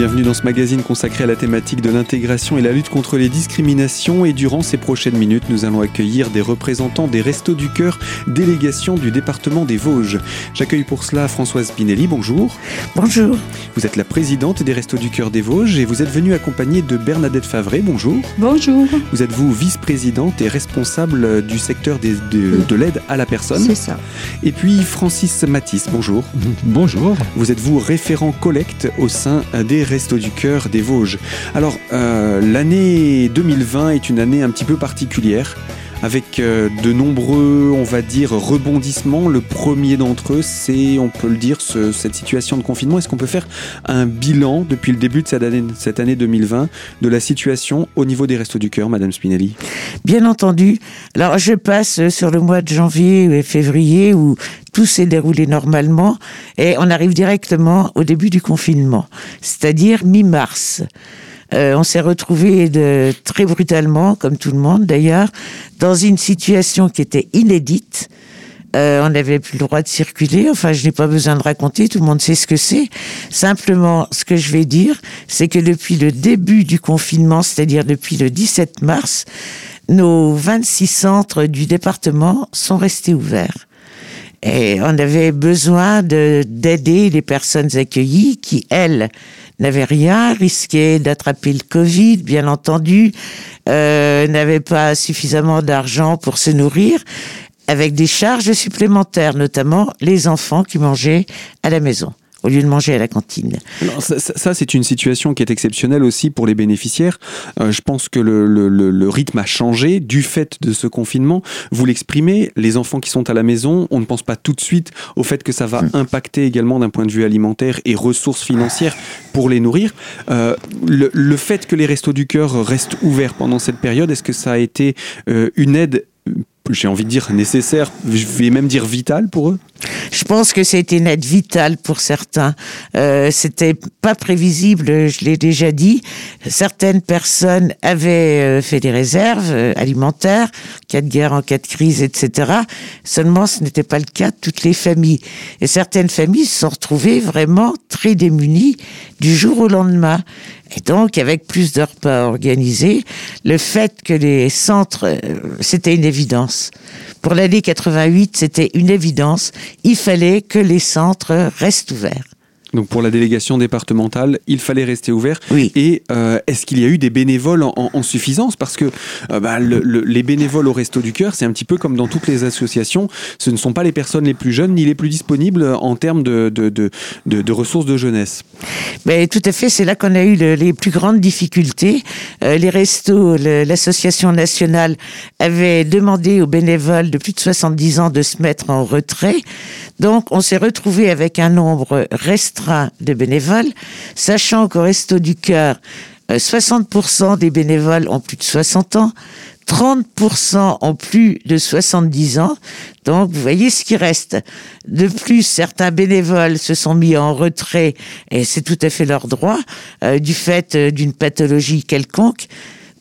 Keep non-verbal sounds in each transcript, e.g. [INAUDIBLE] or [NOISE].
Bienvenue dans ce magazine consacré à la thématique de l'intégration et la lutte contre les discriminations. Et durant ces prochaines minutes, nous allons accueillir des représentants des Restos du Cœur, délégation du département des Vosges. J'accueille pour cela Françoise Pinelli. Bonjour. Bonjour. Vous êtes la présidente des Restos du Cœur des Vosges et vous êtes venue accompagnée de Bernadette Favret. Bonjour. Bonjour. Vous êtes vous vice-présidente et responsable du secteur des, de, de l'aide à la personne. C'est ça. Et puis Francis Matisse. Bonjour. Bonjour. Vous êtes vous référent collecte au sein des Restos du Cœur des Vosges. Alors, euh, l'année 2020 est une année un petit peu particulière avec euh, de nombreux, on va dire, rebondissements. Le premier d'entre eux, c'est, on peut le dire, ce- cette situation de confinement. Est-ce qu'on peut faire un bilan depuis le début de cette année, cette année 2020 de la situation au niveau des Restos du Cœur, Madame Spinelli? Bien entendu. Alors, je passe sur le mois de janvier et février où tout s'est déroulé normalement et on arrive directement au début du confinement, c'est-à-dire mi-mars. Euh, on s'est retrouvé de très brutalement, comme tout le monde d'ailleurs, dans une situation qui était inédite. Euh, on n'avait plus le droit de circuler. Enfin, je n'ai pas besoin de raconter. Tout le monde sait ce que c'est. Simplement, ce que je vais dire, c'est que depuis le début du confinement, c'est-à-dire depuis le 17 mars, nos 26 centres du département sont restés ouverts. Et on avait besoin de- d'aider les personnes accueillies qui, elles, n'avaient rien, risquaient d'attraper le Covid, bien entendu, euh, n'avaient pas suffisamment d'argent pour se nourrir, avec des charges supplémentaires, notamment les enfants qui mangeaient à la maison au lieu de manger à la cantine. Ça, ça- ça, c'est une situation qui est exceptionnelle aussi pour les bénéficiaires. Euh, je pense que le, le- le- le rythme a changé du fait de ce confinement. Vous l'exprimez, les enfants qui sont à la maison, on ne pense pas tout de suite au fait que ça va impacter également d'un point de vue alimentaire et ressources financières pour les nourrir. Euh, le, fait que les restos du cœur restent ouverts pendant cette période, est-ce que ça a été euh, une aide j'ai envie de dire nécessaire, je vais même dire vitale pour eux Je pense que c'était une aide vitale pour certains. Euh, c'était pas prévisible, je l'ai déjà dit. Certaines personnes avaient euh, fait des réserves euh, alimentaires, en cas de guerre, en cas de crise, etc. Seulement, ce n'était pas le cas de toutes les familles. Et certaines familles se sont retrouvées vraiment très démunies du jour au lendemain. Et donc, avec plus de repas organisés, le fait que les centres, euh, c'était une évidence. Pour l'année 88, c'était une évidence. Il fallait que les centres restent ouverts. Donc pour la délégation départementale, il fallait rester ouvert. Oui. Et euh, est-ce qu'il y a eu des bénévoles en, en- en suffisance? Parce que euh, bah, le- le- les bénévoles au Resto du Cœur, c'est un petit peu comme dans toutes les associations. Ce ne sont pas les personnes les plus jeunes ni les plus disponibles en termes de, de, de, de- de ressources de jeunesse. Mais tout à fait, c'est là qu'on a eu le- les plus grandes difficultés. Euh, les restos, l'association nationale avait demandé aux bénévoles de plus de 70 ans de se mettre en retrait. Donc, on s'est retrouvé avec un nombre restreint de bénévoles, sachant qu'au Resto du Cœur, euh, 60% des bénévoles ont plus de 60 ans, 30% ont plus de 70 ans. Donc, vous voyez ce qui reste. De plus, certains bénévoles se sont mis en retrait, et c'est tout à fait leur droit, euh, du fait euh, d'une pathologie quelconque.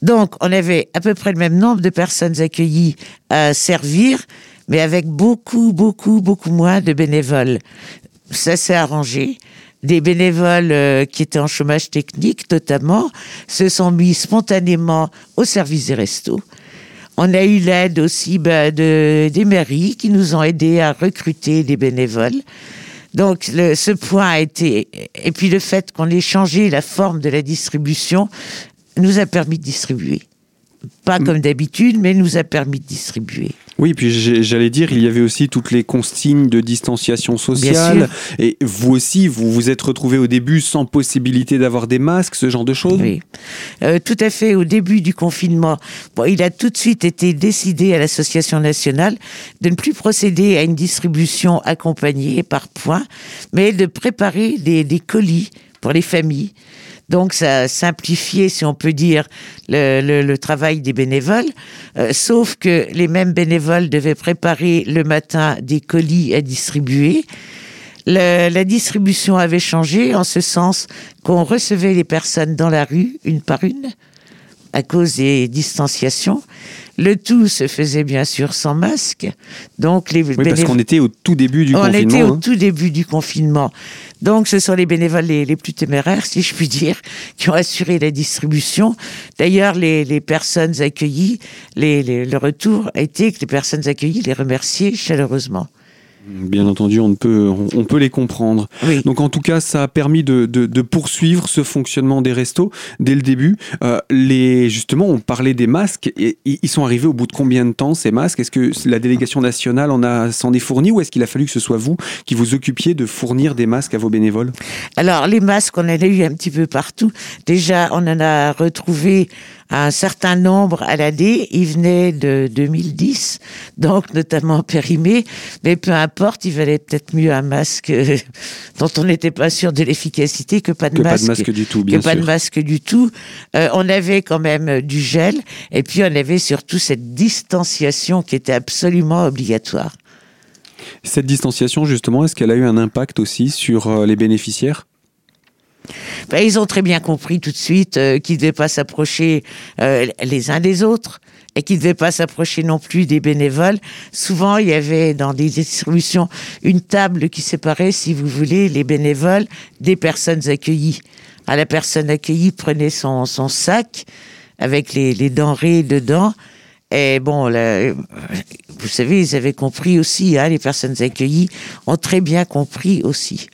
Donc, on avait à peu près le même nombre de personnes accueillies à servir, mais avec beaucoup, beaucoup, beaucoup moins de bénévoles. Ça s'est arrangé. Des bénévoles euh, qui étaient en chômage technique, notamment, se sont mis spontanément au service des restos. On a eu l'aide aussi bah, de, des mairies qui nous ont aidés à recruter des bénévoles. Donc le- ce point a été... Et puis le fait qu'on ait changé la forme de la distribution nous a permis de distribuer. Pas comme d'habitude, mais nous a permis de distribuer. Oui, puis j'allais dire, il y avait aussi toutes les consignes de distanciation sociale. Et vous aussi, vous vous êtes retrouvé au début sans possibilité d'avoir des masques, ce genre de choses? Oui, Euh, tout à fait. Au début du confinement, bon, il a tout de suite été décidé à l'Association nationale de ne plus procéder à une distribution accompagnée par points, mais de préparer des, des colis pour les familles. Donc ça a si on peut dire, le, travail des bénévoles, Euh, sauf que les mêmes bénévoles devaient préparer le matin des colis à distribuer. La distribution avait changé en ce sens qu'on recevait les personnes dans la rue, une par une, à cause des distanciations. Le tout se faisait bien sûr sans masque. Donc les oui, parce qu'on était au tout début du on confinement. était au hein. tout début du confinement. Donc ce sont les bénévoles les, les plus téméraires, si je puis dire, qui ont assuré la distribution. D'ailleurs, les, les personnes accueillies, les- le retour a été que les personnes accueillies les remerciaient chaleureusement. Bien entendu, on, ne peut, on, peut les comprendre. Oui. Donc en tout cas, ça a permis de, de- de poursuivre ce fonctionnement des restos dès le début. Euh, les, justement, on parlait des masques. Et, ils sont arrivés au bout de combien de temps ces masques? Est-ce que la délégation nationale en a s'en est fourni ou est-ce qu'il a fallu que ce soit vous qui vous occupiez de fournir des masques à vos bénévoles? Alors, les masques, on en a eu un petit peu partout. Déjà, on en a retrouvé un certain nombre à l'année. Ils venaient de 2010, donc notamment périmés. Mais peu importe, il valait peut-être mieux un masque euh, dont on n'était pas sûr de l'efficacité que pas de Que pas masque. de masque du tout, que bien pas de sûr. masque du tout. Euh, on avait quand même euh, du gel. Et puis, on avait surtout cette distanciation qui était absolument obligatoire. Cette distanciation, justement, est-ce qu'elle a eu un impact aussi sur euh, les bénéficiaires? Ben, ils ont très bien compris tout de suite euh, qu'ils ne devaient pas s'approcher euh, les uns des autres et qu'ils ne devaient pas s'approcher non plus des bénévoles. Souvent, il y avait dans des distributions une table qui séparait, si vous voulez, les bénévoles des personnes accueillies. Ah, la personne accueillie prenait son, sac avec les, denrées dedans. Et bon, là, vous savez, ils avaient compris aussi, hein, les personnes accueillies ont très bien compris aussi.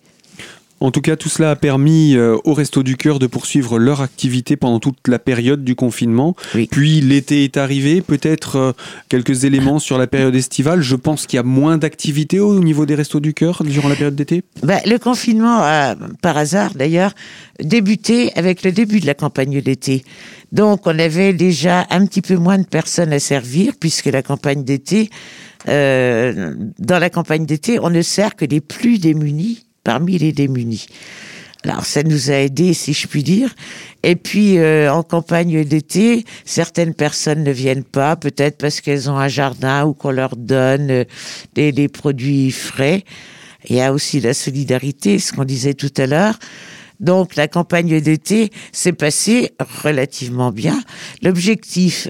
En tout cas, tout cela a permis euh, au Resto du Cœur de poursuivre leur activité pendant toute la période du confinement. Oui. Puis l'été est arrivé, peut-être euh, quelques éléments sur la période estivale. Je pense qu'il y a moins d'activité au niveau des Restos du Cœur durant la période d'été? Ben, le confinement a, par hasard d'ailleurs, débuté avec le début de la campagne d'été. Donc on avait déjà un petit peu moins de personnes à servir puisque la campagne d'été, euh, dans la campagne d'été, on ne sert que les plus démunis parmi les démunis. Alors ça nous a aidés, si je puis dire. Et puis euh, en campagne d'été, certaines personnes ne viennent pas, peut-être parce qu'elles ont un jardin ou qu'on leur donne euh, des, des produits frais. Il y a aussi la solidarité, ce qu'on disait tout à l'heure. Donc la campagne d'été s'est passée relativement bien. L'objectif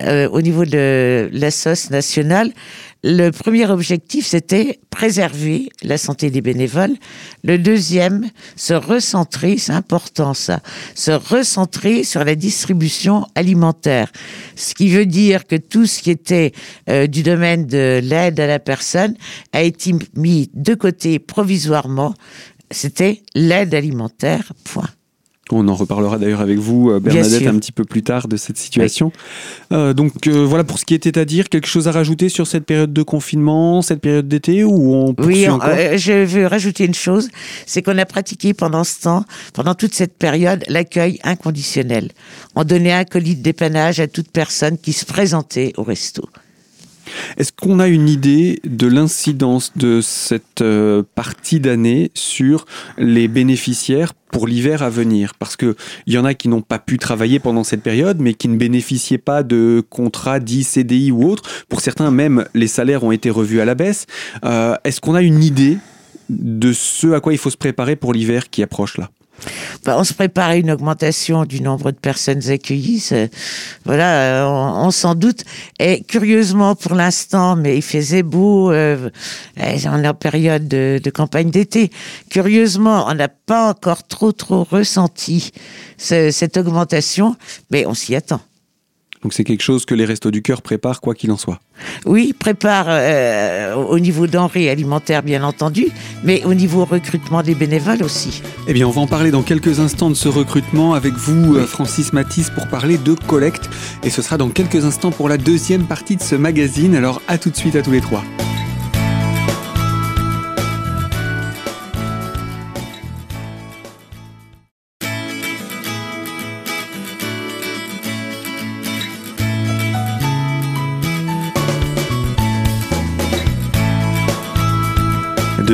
euh, au niveau de la sauce nationale, le premier objectif c'était préserver la santé des bénévoles. Le deuxième, se recentrer, c'est important ça, se recentrer sur la distribution alimentaire. Ce qui veut dire que tout ce qui était euh, du domaine de l'aide à la personne a été mis de côté provisoirement c'était l'aide alimentaire, point. On en reparlera d'ailleurs avec vous, euh, Bernadette, un petit peu plus tard de cette situation. Euh, donc euh, voilà pour ce qui était à dire. Quelque chose à rajouter sur cette période de confinement, cette période d'été ou on Oui, euh, je veux rajouter une chose, c'est qu'on a pratiqué pendant ce temps, pendant toute cette période, l'accueil inconditionnel. On donnait un colis de dépannage à toute personne qui se présentait au resto. Est-ce qu'on a une idée de l'incidence de cette euh, partie d'année sur les bénéficiaires pour l'hiver à venir? Parce qu'il y en a qui n'ont pas pu travailler pendant cette période, mais qui ne bénéficiaient pas de contrats dits CDI ou autres. Pour certains, même, les salaires ont été revus à la baisse. Euh, Est-ce qu'on a une idée de ce à quoi il faut se préparer pour l'hiver qui approche là? Ben, on se prépare à une augmentation du nombre de personnes accueillies. Voilà, euh, on, on s'en doute. Et curieusement, pour l'instant, mais il faisait beau, euh, euh, on est en période de, de campagne d'été. Curieusement, on n'a pas encore trop, trop ressenti ce- cette augmentation, mais on s'y attend. Donc c'est quelque chose que les Restos du Cœur préparent, quoi qu'il en soit. Oui, prépare euh, au niveau denrées alimentaires, bien entendu, mais au niveau recrutement des bénévoles aussi. Eh bien, on va en parler dans quelques instants de ce recrutement avec vous, euh, Francis Matisse, pour parler de collecte. Et ce sera dans quelques instants pour la deuxième partie de ce magazine. Alors, à tout de suite à tous les trois.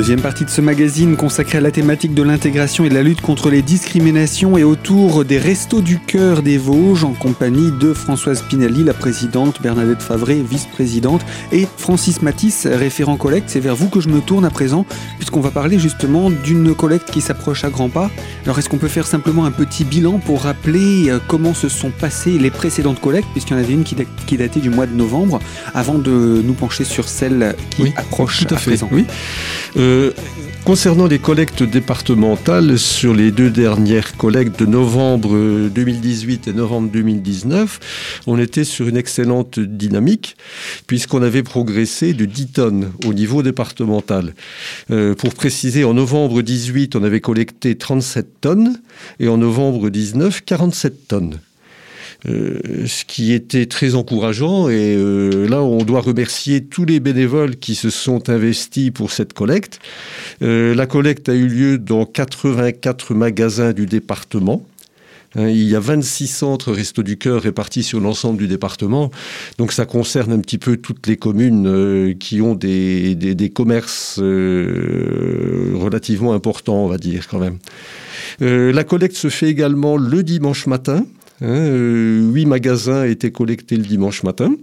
Deuxième partie de ce magazine consacrée à la thématique de l'intégration et de la lutte contre les discriminations et autour des Restos du Cœur des Vosges en compagnie de Françoise Pinelli, la présidente, Bernadette Favret, vice-présidente et Francis Matisse, référent collecte. C'est vers vous que je me tourne à présent puisqu'on va parler justement d'une collecte qui s'approche à grands pas. Alors est-ce qu'on peut faire simplement un petit bilan pour rappeler euh, comment se sont passées les précédentes collectes puisqu'il y en avait une qui datait du mois de novembre avant de nous pencher sur celle qui approche tout à, présent? Oui. Euh, concernant les collectes départementales, sur les deux dernières collectes de novembre 2018 et novembre 2019, on était sur une excellente dynamique puisqu'on avait progressé de 10 tonnes au niveau départemental. Euh, pour préciser, en novembre 18, on avait collecté 37 tonnes et en novembre 19, 47 tonnes. Euh, ce qui était très encourageant. Et euh, là, on doit remercier tous les bénévoles qui se sont investis pour cette collecte. Euh, la collecte a eu lieu dans 84 magasins du département. Hein, il y a 26 centres Resto du Cœur répartis sur l'ensemble du département. Donc ça concerne un petit peu toutes les communes qui ont des, des, des commerces relativement importants, on va dire quand même. la collecte se fait également le dimanche matin. Hein, euh, huit magasins étaient collectés le dimanche matin.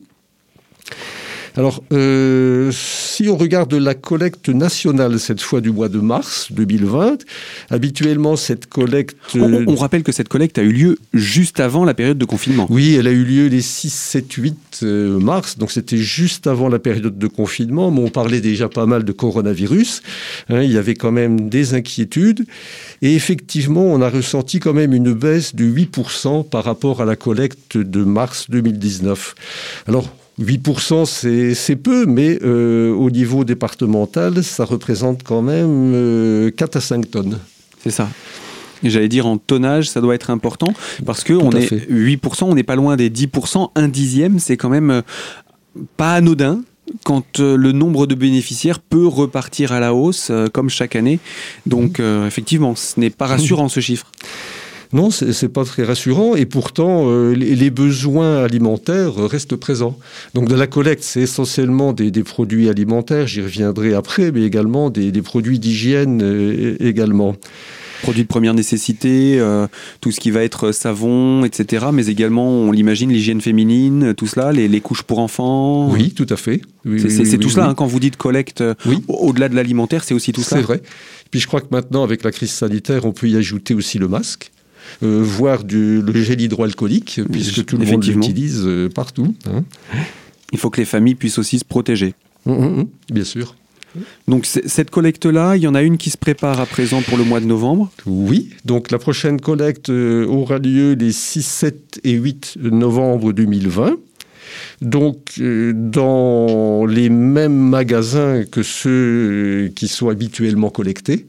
Alors, euh, si on regarde la collecte nationale, cette fois du mois de mars 2020, habituellement cette collecte... On, rappelle que cette collecte a eu lieu juste avant la période de confinement. Oui, elle a eu lieu les 6, 7, 8 mars, donc c'était juste avant la période de confinement, mais on parlait déjà pas mal de coronavirus. Hein, il y avait quand même des inquiétudes. Et effectivement, on a ressenti quand même une baisse de 8% par rapport à la collecte de mars 2019. Alors, 8%, c'est peu, mais euh, au niveau départemental, ça représente quand même 4 euh, à 5 tonnes. C'est ça. J'allais dire en tonnage, ça doit être important parce que on est 8%, on n'est pas loin des 10%, un dixième, c'est quand même euh, pas anodin quand le nombre de bénéficiaires peut repartir à la hausse comme chaque année. Donc effectivement, ce n'est pas [LAUGHS] rassurant ce chiffre. Non, c'est pas très rassurant et pourtant euh, les, besoins alimentaires restent présents. Donc de la collecte, c'est essentiellement des, produits alimentaires, j'y reviendrai après, mais également des, produits d'hygiène euh, également produits de première nécessité, euh, tout ce qui va être savon, etc. Mais également, on l'imagine, l'hygiène féminine, tout cela, les, couches pour enfants. Oui, tout à fait. c'est tout cela, hein, quand vous dites collecte, au-delà de l'alimentaire, c'est aussi tout ça. C'est vrai. Puis je crois que maintenant, avec la crise sanitaire, on peut y ajouter aussi le masque. Euh, voire du, le gel hydroalcoolique, puisque tout le monde l'utilise euh, partout. Hein. Il faut que les familles puissent aussi se protéger. Hum, hum, hum, bien sûr. Donc cette collecte-là, il y en a une qui se prépare à présent pour le mois de novembre Oui, donc la prochaine collecte euh, aura lieu les 6, 7 et 8 novembre 2020. Donc, dans les mêmes magasins que ceux qui sont habituellement collectés.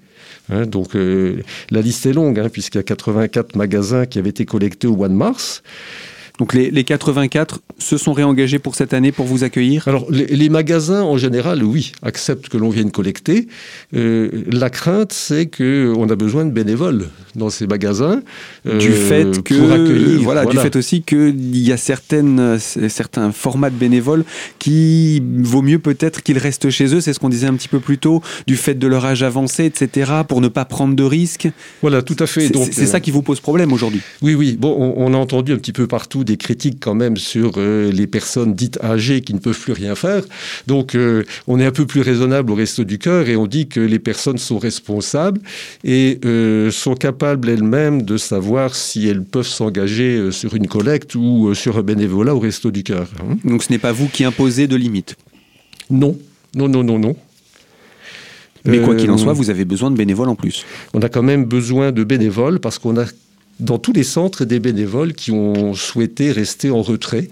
Hein, donc euh, la liste est longue, hein, puisqu'il y a 84 magasins qui avaient été collectés au mois de mars. Donc les, 84 se sont réengagés pour cette année pour vous accueillir? Alors les, magasins en général, oui, acceptent que l'on vienne collecter. Euh, la crainte, c'est qu'on a besoin de bénévoles dans ces magasins. Euh, du fait que pour accueillir, voilà, du fait aussi qu'il y a certaines, certains formats de bénévoles qui vaut mieux peut-être qu'ils restent chez eux. C'est ce qu'on disait un petit peu plus tôt, du fait de leur âge avancé, etc., pour ne pas prendre de risques. Voilà, tout à fait. C'est ça qui vous pose problème aujourd'hui. Oui, oui. Bon, on, on a entendu un petit peu partout des critiques quand même sur euh, les personnes dites âgées qui ne peuvent plus rien faire. Donc euh, on est un peu plus raisonnable au Resto du Cœur et on dit que les personnes sont responsables et euh, sont capables elles-mêmes de savoir si elles peuvent s'engager sur une collecte ou sur un bénévolat au Resto du Cœur. Hein. Donc ce n'est pas vous qui imposez de limites? Non, non, non, non, non. Mais quoi qu'il en soit, vous avez besoin de bénévoles en plus. On a quand même besoin de bénévoles parce qu'on a dans tous les centres des bénévoles qui ont souhaité rester en retrait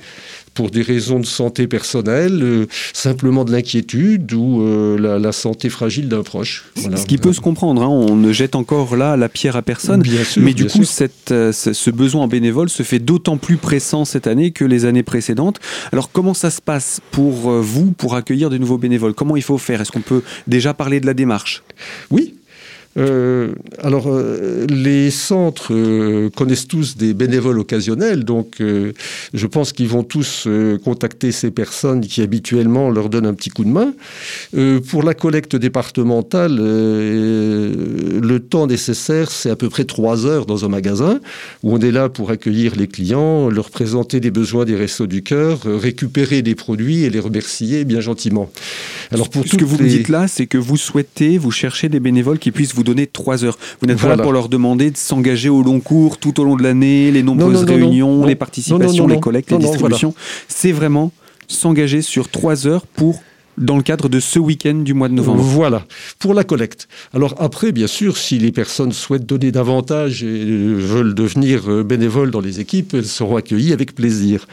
pour des raisons de santé personnelle, euh, simplement de l'inquiétude ou euh, la, santé fragile d'un proche. Ce qui peut se comprendre, hein. on ne jette encore là la pierre à personne, mais du coup cette, euh, ce besoin en bénévole se fait d'autant plus pressant cette année que les années précédentes. Alors comment ça se passe pour vous pour accueillir de nouveaux bénévoles? Comment il faut faire? Est-ce qu'on peut déjà parler de la démarche? Oui, Euh, alors, euh, les centres euh, connaissent tous des bénévoles occasionnels, donc je pense qu'ils vont tous contacter ces personnes qui habituellement leur donnent un petit coup de main. pour la collecte départementale, le temps nécessaire, c'est à peu près trois heures dans un magasin, où on est là pour accueillir les clients, leur présenter les besoins des Restos du Cœur, récupérer les produits et les remercier bien gentiment. Alors pour Ce que vous me dites là, c'est que vous souhaitez, vous cherchez des bénévoles qui puissent vous donner trois heures. Vous n'êtes pas là pour leur demander de s'engager au long cours, tout au long de l'année, les nombreuses réunions, les participations, les collectes, les distributions. C'est vraiment s'engager sur trois heures pour dans le cadre de ce week-end du mois de novembre. Voilà, pour la collecte. Alors après, bien sûr, si les personnes souhaitent donner davantage et veulent devenir euh, bénévoles dans les équipes, elles seront accueillies avec plaisir.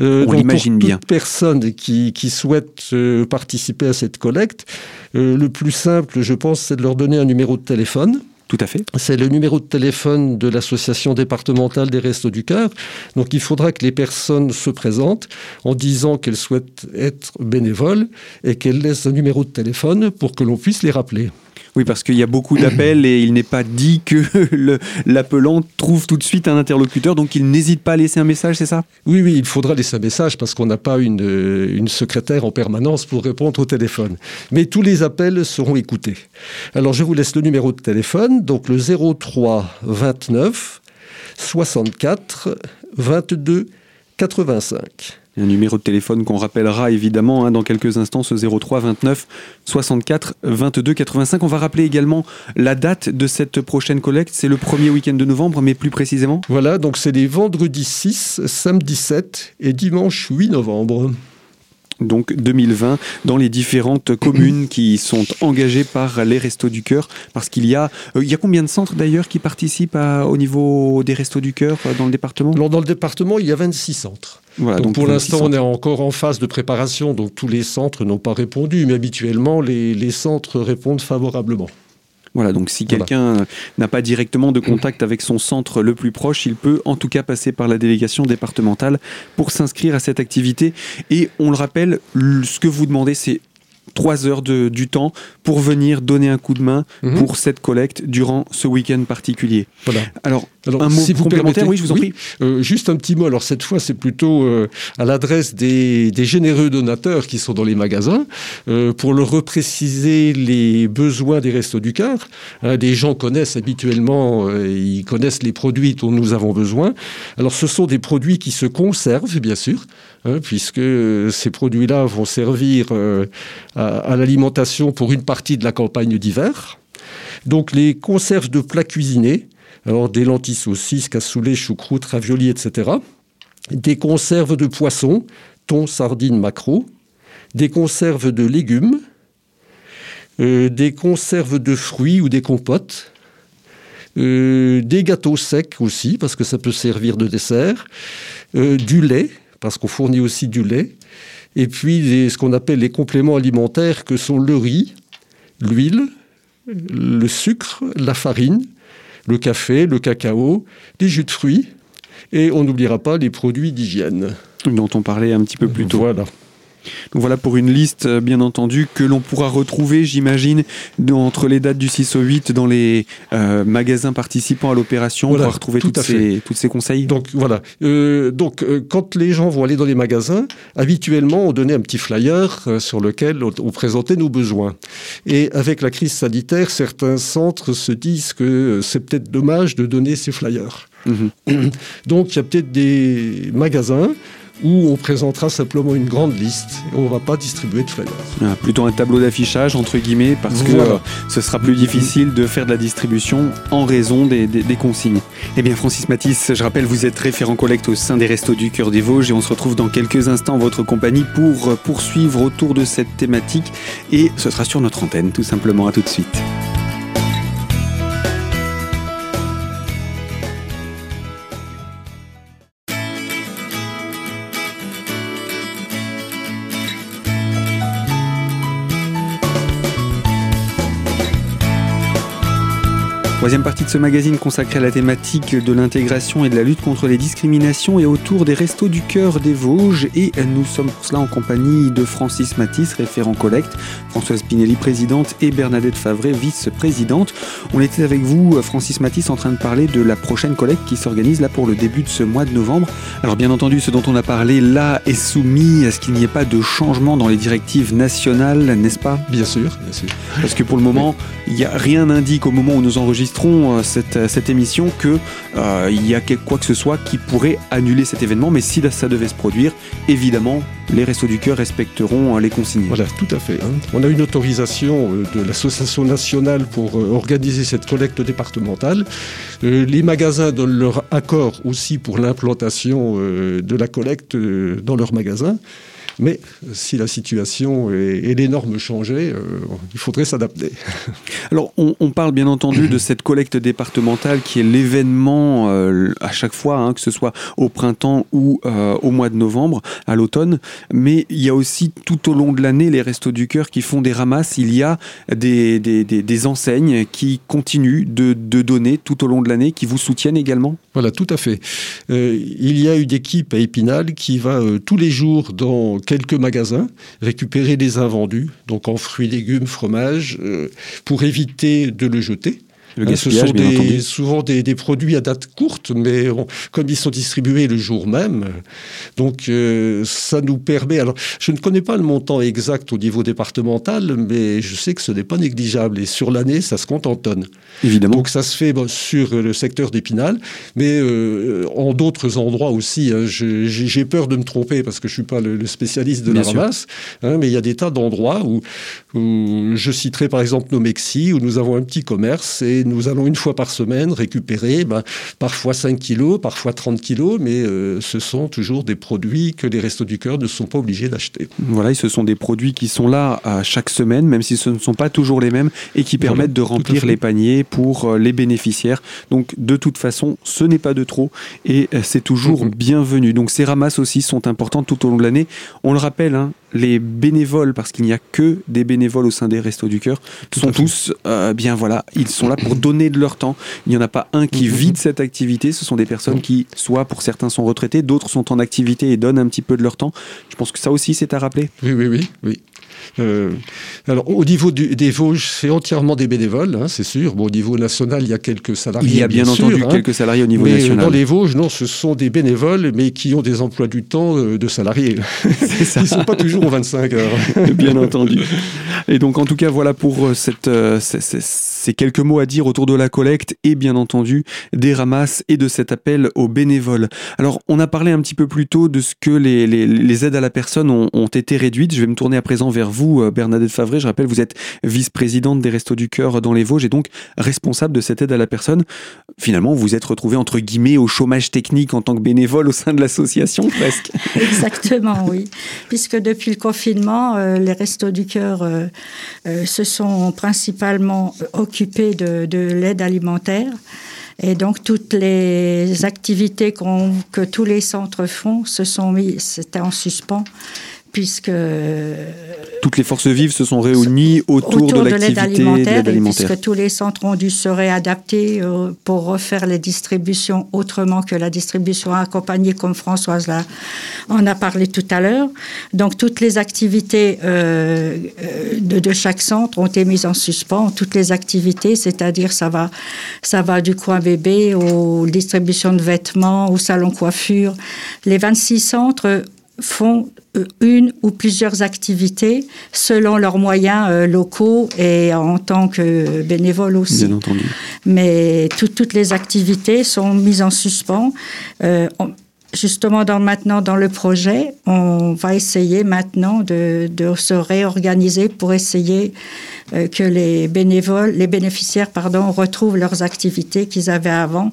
Euh, On l'imagine bien. Toute personne qui, qui souhaite euh, participer à cette collecte, euh, le plus simple, je pense, c'est de leur donner un numéro de téléphone. Tout à fait. C'est le numéro de téléphone de l'association départementale des Restos du Cœur. Donc il faudra que les personnes se présentent en disant qu'elles souhaitent être bénévoles et qu'elles laissent un numéro de téléphone pour que l'on puisse les rappeler. Oui, parce qu'il y a beaucoup d'appels et il n'est pas dit que [LAUGHS] l'appelant trouve tout de suite un interlocuteur, donc il n'hésite pas à laisser un message, c'est ça? Oui, oui, il faudra laisser un message parce qu'on n'a pas une, secrétaire en permanence pour répondre au téléphone. Mais tous les appels seront écoutés. Alors je vous laisse le numéro de téléphone, donc le 03 29 64 22 85 un numéro de téléphone qu'on rappellera évidemment hein, dans quelques instants, ce 03 29 64 22 85. On va rappeler également la date de cette prochaine collecte. C'est le premier week-end de novembre, mais plus précisément Voilà, donc c'est les vendredis 6, samedi 7 et dimanche 8 novembre donc 2020 dans les différentes communes qui sont engagées par les Restos du Cœur parce qu'il y a euh, il y a combien de centres d'ailleurs qui participent au niveau des Restos du Cœur euh, dans le département? Alors dans le département, il y a 26 centres. Voilà, donc, pour l'instant, on est encore en phase de préparation, donc tous les centres n'ont pas répondu, mais habituellement, les centres répondent favorablement. Voilà, donc si quelqu'un n'a pas directement de contact avec son centre le plus proche, il peut en tout cas passer par la délégation départementale pour s'inscrire à cette activité. Et on le rappelle, ce que vous demandez, c'est trois heures de, du temps pour venir donner un coup de main mhm. pour cette collecte durant ce week-end particulier. Voilà. Alors, un mot si complémentaire, oui, je vous en prie. Euh, juste un petit mot. Alors cette fois, c'est plutôt euh, à l'adresse des, des, généreux donateurs qui sont dans les magasins euh, pour leur repréciser les besoins des restos du cœur. Hein, des gens connaissent habituellement, ils connaissent les produits dont nous avons besoin. Alors ce sont des produits qui se conservent, bien sûr, hein, puisque ces produits-là vont servir à, à l'alimentation pour une partie de la campagne d'hiver. Donc les conserves de plats cuisinés alors des lentilles saucisses, cassoulet, choucroute, raviolis, etc. Des conserves de poissons, thon, sardines, maquereaux. Des conserves de légumes. Euh, des conserves de fruits ou des compotes. Euh, des gâteaux secs aussi, parce que ça peut servir de dessert. Euh, du lait, parce qu'on fournit aussi du lait. Et puis ce qu'on appelle les compléments alimentaires, que sont le riz, l'huile, le sucre, la farine, le café, le cacao, des jus de fruits, et on n'oubliera pas les produits d'hygiène. Dont on parlait un petit peu plus tôt. Voilà. Donc voilà pour une liste, euh, bien entendu, que l'on pourra retrouver, j'imagine, entre les dates du 6 au 8 dans les euh, magasins participant à l'opération. on pourra retrouver toutes ces, tous ces conseils. Donc voilà. Euh, donc quand les gens vont aller dans les magasins, habituellement, on donnait un petit flyer sur lequel on, présentait nos besoins. Et avec la crise sanitaire, certains centres se disent que c'est peut-être dommage de donner ces flyers. Mhm. Donc il y a peut-être des magasins où on présentera simplement une grande liste et on ne va pas distribuer de flyers. Ah, plutôt un tableau d'affichage, entre guillemets, parce que euh, ce sera plus difficile de faire de la distribution en raison des, des, consignes. Eh bien, Francis Matisse, je rappelle, vous êtes référent collecte au sein des Restos du Cœur des Vosges et on se retrouve dans quelques instants en votre compagnie pour poursuivre autour de cette thématique et ce sera sur notre antenne, tout simplement. À tout de suite. Troisième partie de ce magazine consacrée à la thématique de l'intégration et de la lutte contre les discriminations et autour des Restos du Cœur des Vosges. Et nous sommes pour cela en compagnie de Francis Matisse, référent collecte, Françoise Pinelli, présidente, et Bernadette Favret, vice-présidente. On était avec vous, Francis Matisse, en train de parler de la prochaine collecte qui s'organise là pour le début de ce mois de novembre. Alors bien entendu, ce dont on a parlé là est soumis à ce qu'il n'y ait pas de changement dans les directives nationales, n'est-ce pas? Bien sûr, bien sûr. Parce que pour le moment, [LAUGHS] il n'y a rien n'indique au moment où nous enregistrons euh, cette, euh, cette émission qu'il euh, y a quoi que ce soit qui pourrait annuler cet événement. Mais si ça devait se produire, évidemment, les Restos du Cœur respecteront les consignes. Voilà, tout à fait. Hein. On a une autorisation de l'Association nationale pour organiser cette collecte départementale. Les magasins donnent leur accord aussi pour l'implantation de la collecte dans leurs magasins. Mais si la situation et, les normes changeaient, euh, il faudrait s'adapter. [LAUGHS] Alors, on, parle bien entendu de cette collecte départementale qui est l'événement euh, à chaque fois, hein, que ce soit au printemps ou euh, au mois de novembre, à l'automne. Mais il y a aussi tout au long de l'année les Restos du Cœur qui font des ramasses. Il y a des, des, enseignes qui continuent de, de, donner tout au long de l'année, qui vous soutiennent également Voilà, tout à fait. il y a une équipe à Épinal qui va tous les jours dans quelques magasins, récupérer les invendus, donc en fruits, légumes, fromages, euh, pour éviter de le jeter. Le Ce sont des, souvent des, produits à date courte, mais comme ils sont distribués le jour même, donc euh, ça nous permet. Alors, je ne connais pas le montant exact au niveau départemental, mais je sais que ce n'est pas négligeable. Et sur l'année, ça se compte en tonnes. Évidemment. Donc ça se fait sur le secteur d'Épinal, mais euh, en d'autres endroits aussi. Hein. J'ai peur de me tromper parce que je suis pas le, spécialiste de la ramasse, hein, mais il y a des tas d'endroits où, où, je citerai par exemple nos Mexi, où nous avons un petit commerce et nous allons une fois par semaine récupérer ben, parfois 5 kilos, parfois 30 kilos, mais euh, ce sont toujours des produits que les Restos du Cœur ne sont pas obligés d'acheter. Voilà, ce sont des produits qui sont là à chaque semaine, même si ce ne sont pas toujours les mêmes, et qui permettent de remplir les paniers pour euh, les bénéficiaires. Donc de toute façon, ce n'est pas de trop, et euh, c'est toujours mhm. bienvenu. Donc ces ramasses aussi sont importantes tout au long de l'année. On le rappelle, hein, les bénévoles, parce qu'il n'y a que des bénévoles au sein des Restos du Cœur, sont tous, euh, bien voilà, ils sont là pour donner de leur temps. Il n'y en a pas un qui mhm. vide cette activité. Ce sont des personnes qui, soit pour certains sont retraités, d'autres sont en activité et donnent un petit peu de leur temps. Je pense que ça aussi, c'est à rappeler. Oui, oui, oui, oui. Euh, alors, au niveau des Vosges, c'est entièrement des bénévoles, hein, c'est sûr. Bon, au niveau national, il y a quelques salariés. Il y a bien, entendu hein. quelques salariés au niveau mais national. Dans les Vosges, non, ce sont des bénévoles, mais qui ont des emplois du temps euh, de salariés. [LAUGHS] Ils ne sont pas toujours aux 25 heures. [LAUGHS] bien entendu. Et donc, en tout cas, voilà pour euh, cette, ces quelques mots à dire autour de la collecte et bien entendu des ramasses et de cet appel aux bénévoles. Alors, on a parlé un petit peu plus tôt de ce que les, aides à la personne ont, été réduites. Je vais me tourner à présent vers vous, euh, Bernadette Favret. Je rappelle, vous êtes vice-présidente des Restos du Cœur dans les Vosges et donc responsable de cette aide à la personne. Finalement, vous êtes retrouvé entre guillemets au chômage technique en tant que bénévole au sein de l'association, [LAUGHS] presque. Exactement, oui. Puisque depuis le confinement, euh, les Restos du Cœur euh, se sont principalement occupés de, de l'aide alimentaire. Et donc toutes les activités que tous les centres font se sont mis, c'était en suspens puisque toutes les forces vives se sont réunies autour, de l'activité alimentaire, puisque tous les centres ont dû se réadapter euh, pour refaire les distributions autrement que la distribution accompagnée, comme Françoise là, en a parlé tout à l'heure. Donc toutes les activités euh, euh, de, chaque centre ont été mises en suspens. Toutes les activités, c'est-à-dire ça va, ça va du coin bébé aux distributions de vêtements, au salon coiffure. Les 26 centres font euh, une ou plusieurs activités selon leurs moyens euh, locaux et en tant que bénévoles aussi. Bien entendu. Mais toutes les activités sont mises en suspens. Euh, justement, dans, maintenant, dans le projet, on va essayer maintenant de, de se réorganiser pour essayer euh, que les bénévoles, les bénéficiaires, pardon, retrouvent leurs activités qu'ils avaient avant.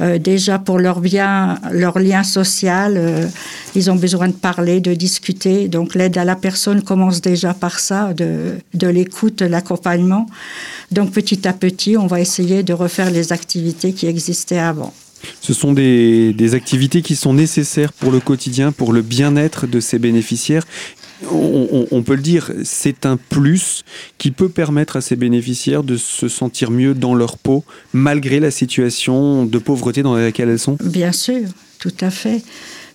Euh, déjà pour leur bien, leur lien social, euh, ils ont besoin de parler, de discuter. Donc l'aide à la personne commence déjà par ça, de, de l'écoute, l'accompagnement. Donc petit à petit, on va essayer de refaire les activités qui existaient avant. Ce sont des, des, activités qui sont nécessaires pour le quotidien, pour le bien-être de ces bénéficiaires on, peut le dire, c'est un plus qui peut permettre à ces bénéficiaires de se sentir mieux dans leur peau, malgré la situation de pauvreté dans laquelle elles sont Bien sûr, tout à fait.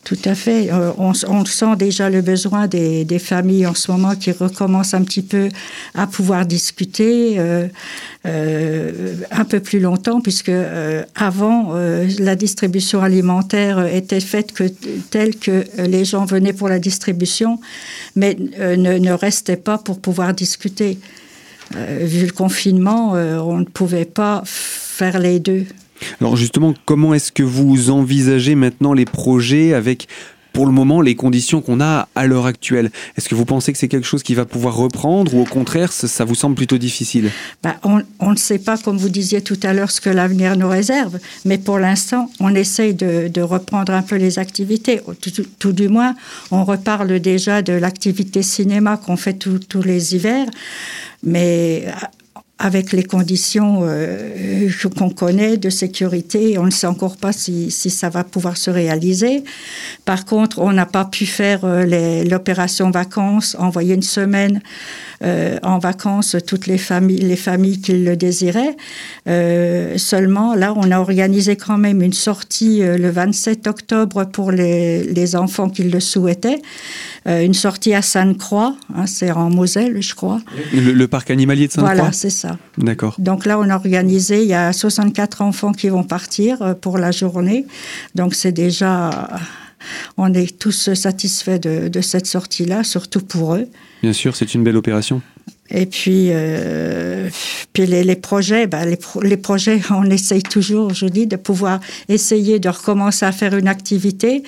Tout à fait. Euh, on, sent déjà le besoin des, familles en ce moment qui recommencent un petit peu à pouvoir discuter euh, euh, un peu plus longtemps, puisque avant, la distribution alimentaire était faite que, telle que les gens venaient pour la distribution, mais ne, ne restaient pas pour pouvoir discuter. vu le confinement, on ne pouvait pas faire les deux. Alors justement, comment est-ce que vous envisagez maintenant les projets avec pour le moment les conditions qu'on a à l'heure actuelle? Est-ce que vous pensez que c'est quelque chose qui va pouvoir reprendre ou au contraire, ça, vous semble plutôt difficile? Bah, On ne sait pas, comme vous disiez tout à l'heure, ce que l'avenir nous réserve, mais pour l'instant, on essaye de, reprendre un peu les activités. Tout, du moins, on reparle déjà de l'activité cinéma qu'on fait tous les hivers, mais avec les conditions euh, qu'on connaît de sécurité. On ne sait encore pas si, si, ça va pouvoir se réaliser. Par contre, on n'a pas pu faire euh, l'opération vacances, envoyer une semaine euh, en vacances toutes les familles, les familles qui le désiraient. Euh, seulement, là, on a organisé quand même une sortie euh, le 27 octobre pour les, les enfants qui le souhaitaient. une sortie à Sainte-Croix, hein, c'est en Moselle, je crois. Le, parc animalier de Sainte-Croix Voilà, c'est ça. D'accord. Donc là, on a organisé, il y a 64 enfants qui vont partir pour la journée. Donc c'est déjà on est tous satisfaits de, cette sortie-là, surtout pour eux. Bien sûr, c'est une belle opération. Et puis, euh, puis les, projets, bah, les, les, projets, on essaye toujours, je dis, de pouvoir essayer de recommencer à faire une activité.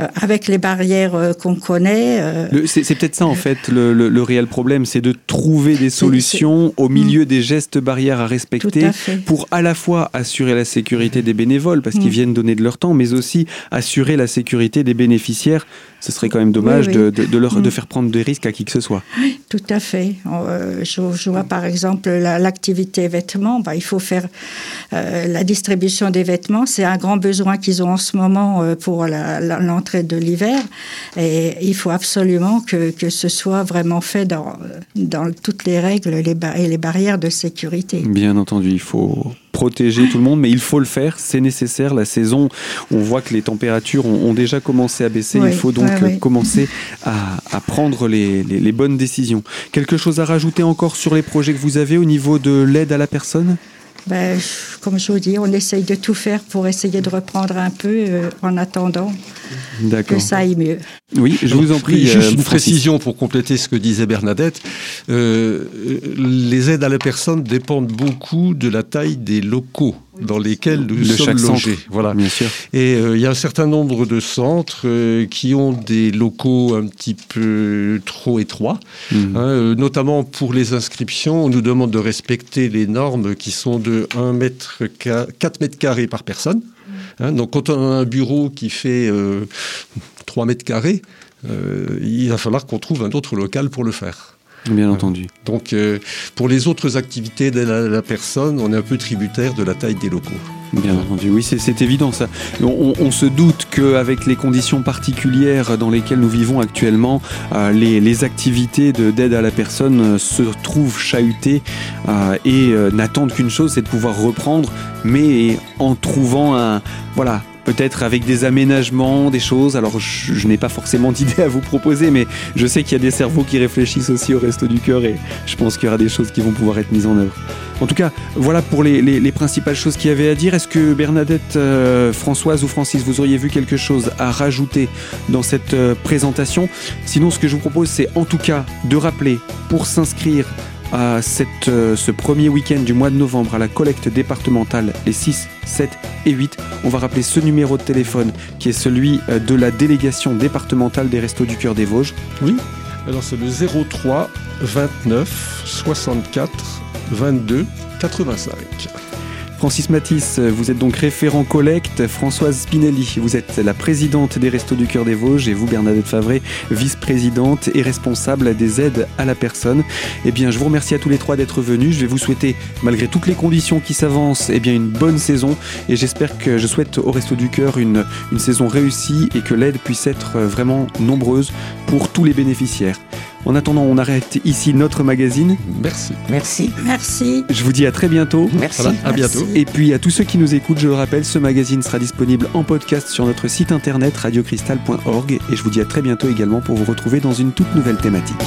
Euh, avec les barrières euh, qu'on connaît. Euh, c'est peut-être ça en fait le, réel problème, c'est de trouver des solutions au milieu mm. des gestes barrières à respecter pour à la fois assurer la sécurité des bénévoles parce qu'ils mm. viennent donner de leur temps, mais aussi assurer la sécurité des bénéficiaires. Ce serait quand même dommage De, leur, de mm. faire prendre des risques à qui que ce soit. tout à fait. Je, vois par exemple l'activité vêtements. Bah, il faut faire la distribution des vêtements. C'est un grand besoin qu'ils ont en ce moment pour l'entrée de l'hiver. Et il faut absolument que, que, ce soit vraiment fait dans, dans toutes les règles les et les barrières de sécurité. Bien entendu, il faut protéger tout le monde, mais il faut le faire, c'est nécessaire. La saison, on voit que les températures ont, déjà commencé à baisser. il faut donc commencer à, à prendre les, les, les bonnes décisions. Quelque chose à rajouter encore sur les projets que vous avez au niveau de l'aide à la personne? Ben, comme je vous dis, on essaye de tout faire pour essayer de reprendre un peu euh, en attendant que ça aille mieux. Oui, je vous en prie. Juste euh, une précision pour compléter ce que disait Bernadette. Euh, les aides à la personne dépendent beaucoup de la taille des locaux dans lesquels nous sommes logés. Voilà. Bien sûr. Et il y a un certain nombre de centres qui ont des locaux un petit peu trop étroits, mmh. hein, notamment pour les inscriptions. On nous demande de respecter les normes qui sont de 1 mètre, 4 mètres carrés par personne. Hein, donc quand on a un bureau qui fait 3 mètres carrés, euh, il va falloir qu'on trouve un autre local pour le faire. Bien entendu. Donc, euh, pour les autres activités de la, personne, on est un peu tributaire de la taille des locaux. Bien entendu, oui, c'est évident ça. On, se doute qu'avec les conditions particulières dans lesquelles nous vivons actuellement, euh, les, activités d'aide à la personne euh, se trouvent chahutées et n'attendent qu'une chose, c'est de pouvoir reprendre, mais en trouvant un, voilà, peut-être avec des aménagements, des choses. Alors je, n'ai pas forcément [LAUGHS] d'idées à vous proposer, mais je sais qu'il y a des cerveaux qui réfléchissent aussi au resto du cœur et je pense qu'il y aura des choses qui vont pouvoir être mises en œuvre. En tout cas, voilà pour les, principales choses qu'il y avait à dire. Est-ce que Bernadette, euh, Françoise ou Francis, vous auriez vu quelque chose à rajouter dans cette euh, présentation? Sinon, ce que je vous propose, c'est en tout cas de rappeler pour s'inscrire à euh, ce premier week-end du mois de novembre à la collecte départementale les 6, 7 et 8. On va rappeler ce numéro de téléphone qui est celui euh, de la délégation départementale des Restos du Cœur des Vosges. Oui, alors c'est le 03 29 64 22 85. Francis Matisse, vous êtes donc référent collecte. Françoise Spinelli, vous êtes la présidente des Restos du Cœur des Vosges et vous, Bernadette Favret, vice-présidente et responsable des aides à la personne. Eh bien, je vous remercie à tous les trois d'être venus. Je vais vous souhaiter, malgré toutes les conditions qui s'avancent, eh bien, une bonne saison et j'espère que je souhaite au Resto du Cœur une saison réussie et que l'aide puisse être vraiment nombreuse pour tous les bénéficiaires. En attendant, on arrête ici notre magazine. Merci. Merci. Merci. Je vous dis à très bientôt. Merci. Voilà, à bientôt. Et puis à tous ceux qui nous écoutent, je le rappelle, ce magazine sera disponible en podcast sur notre site internet radiocristal.org et je vous dis à très bientôt également pour vous retrouver dans une toute nouvelle thématique.